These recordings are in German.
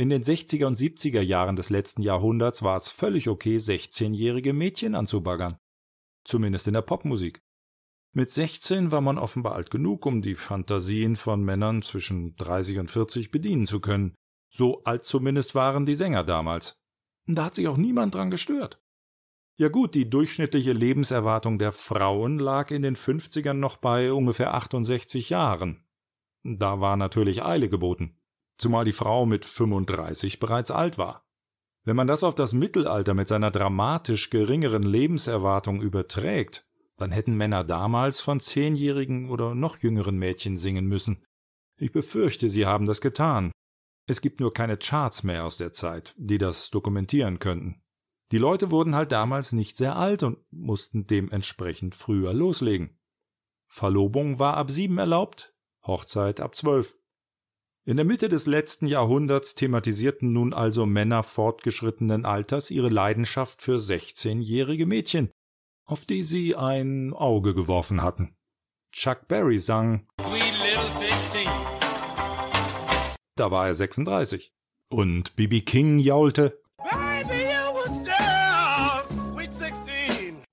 In den 60er und 70er Jahren des letzten Jahrhunderts war es völlig okay, 16-jährige Mädchen anzubaggern. Zumindest in der Popmusik. Mit 16 war man offenbar alt genug, um die Fantasien von Männern zwischen 30 und 40 bedienen zu können. So alt zumindest waren die Sänger damals. Da hat sich auch niemand dran gestört. Ja gut, die durchschnittliche Lebenserwartung der Frauen lag in den 50ern noch bei ungefähr 68 Jahren. Da war natürlich Eile geboten, zumal die Frau mit 35 bereits alt war. Wenn man das auf das Mittelalter mit seiner dramatisch geringeren Lebenserwartung überträgt, dann hätten Männer damals von zehnjährigen oder noch jüngeren Mädchen singen müssen. Ich befürchte, sie haben das getan. Es gibt nur keine Charts mehr aus der Zeit, die das dokumentieren könnten. Die Leute wurden halt damals nicht sehr alt und mussten dementsprechend früher loslegen. Verlobung war ab sieben erlaubt, Hochzeit ab zwölf. In der Mitte des letzten Jahrhunderts thematisierten nun also Männer fortgeschrittenen Alters ihre Leidenschaft für sechzehnjährige Mädchen, auf die sie ein Auge geworfen hatten. Chuck Berry sang Da war er 36. Und B.B. King jaulte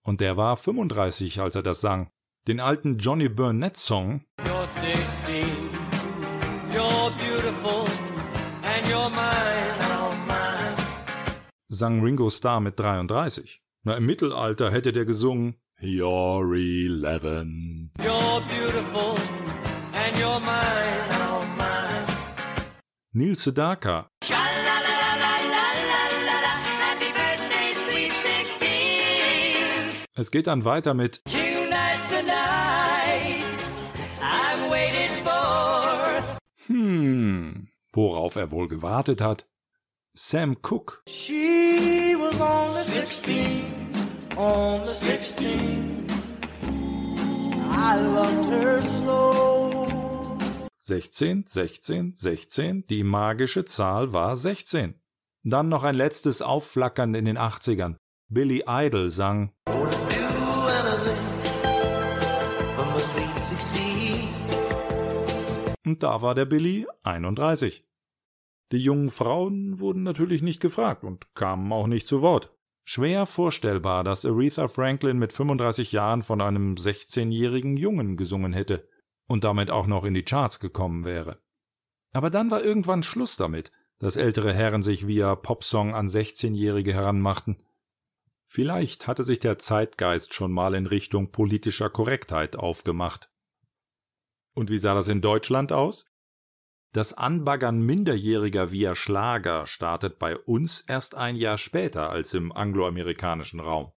Und der war 35, als er das sang. Den alten Johnny Burnett Song sang Ringo Starr mit 33. Na, im Mittelalter hätte der gesungen You're eleven. You're beautiful and you're mine, oh mine. Neil Sedaka. Es geht dann weiter mit Hm, worauf er wohl gewartet hat? Sam Cooke. She was only 16, only 16. I loved her so. 16, 16, 16, die magische Zahl war 16. Dann noch ein letztes Aufflackern in den 80ern. Billy Idol sang Und da war der Billy 31. Die jungen Frauen wurden natürlich nicht gefragt und kamen auch nicht zu Wort. Schwer vorstellbar, dass Aretha Franklin mit 35 Jahren von einem 16-jährigen Jungen gesungen hätte und damit auch noch in die Charts gekommen wäre. Aber dann war irgendwann Schluss damit, dass ältere Herren sich via Popsong an 16-Jährige heranmachten. Vielleicht hatte sich der Zeitgeist schon mal in Richtung politischer Korrektheit aufgemacht. Und wie sah das in Deutschland aus? Das Anbaggern Minderjähriger via Schlager startet bei uns erst ein Jahr später als im angloamerikanischen Raum.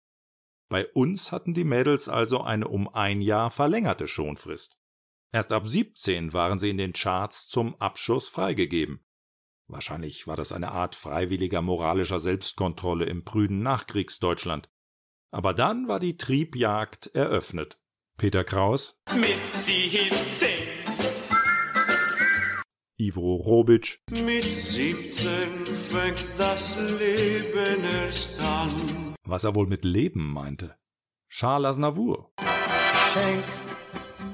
Bei uns hatten die Mädels also eine um ein Jahr verlängerte Schonfrist. Erst ab 17 waren sie in den Charts zum Abschuss freigegeben. Wahrscheinlich war das eine Art freiwilliger moralischer Selbstkontrolle im prüden Nachkriegsdeutschland. Aber dann war die Triebjagd eröffnet. Peter Kraus. Mit 17. Ivo Robic. Mit 17 fängt das Leben erst an. Was er wohl mit Leben meinte. Charles Aznavour. Schenk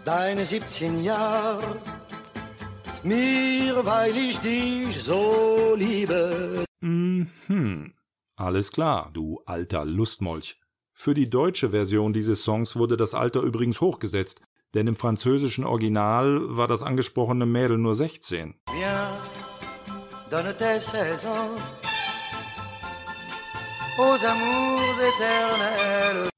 deine 17 Jahre mir, weil ich dich so liebe. Mhm. Alles klar, du alter Lustmolch. Für die deutsche Version dieses Songs wurde das Alter übrigens hochgesetzt, denn im französischen Original war das angesprochene Mädel nur 16.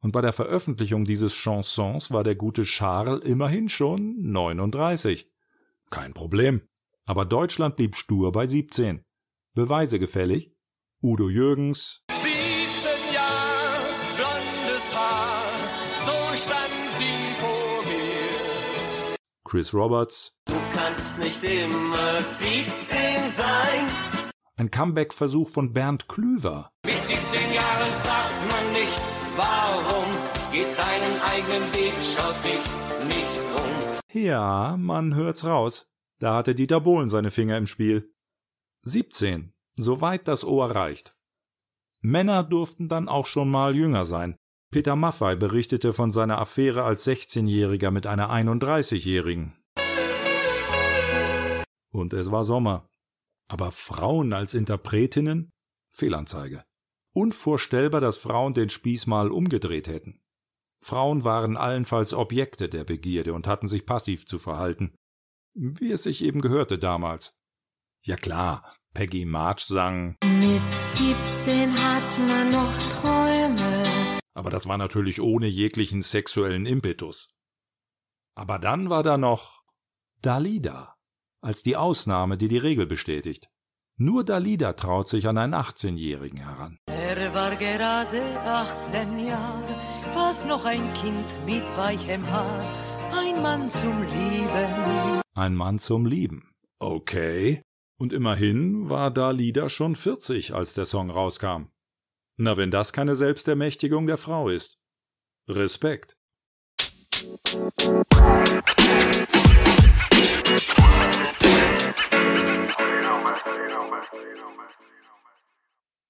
Und bei der Veröffentlichung dieses Chansons war der gute Charles immerhin schon 39. Kein Problem. Aber Deutschland blieb stur bei 17. Beweise gefällig? Udo Jürgens, Chris Roberts. Du kannst nicht immer 17 sein. Ein Comeback-Versuch von Bernd Klüver. Mit 17 Jahren fragt man nicht, warum, geht seinen eigenen Weg, schaut sich nicht um. Ja, man hört's raus. Da hatte Dieter Bohlen seine Finger im Spiel. 17. Soweit das Ohr reicht. Männer durften dann auch schon mal jünger sein. Peter Maffay berichtete von seiner Affäre als 16-Jähriger mit einer 31-Jährigen. Und es war Sommer. Aber Frauen als Interpretinnen? Fehlanzeige. Unvorstellbar, dass Frauen den Spieß mal umgedreht hätten. Frauen waren allenfalls Objekte der Begierde und hatten sich passiv zu verhalten, wie es sich eben gehörte damals. Ja klar, Peggy March sang Mit 17 hat man noch Träume. Aber das war natürlich ohne jeglichen sexuellen Impetus. Aber dann war da noch Dalida, als die Ausnahme, die die Regel bestätigt. Nur Dalida traut sich an einen 18-Jährigen heran. Er war gerade 18 Jahre, fast noch ein Kind mit weichem Haar, ein Mann zum Lieben. Ein Mann zum Lieben. Okay. Und immerhin war Dalida schon 40, als der Song rauskam. Na, wenn das keine Selbstermächtigung der Frau ist. Respekt. You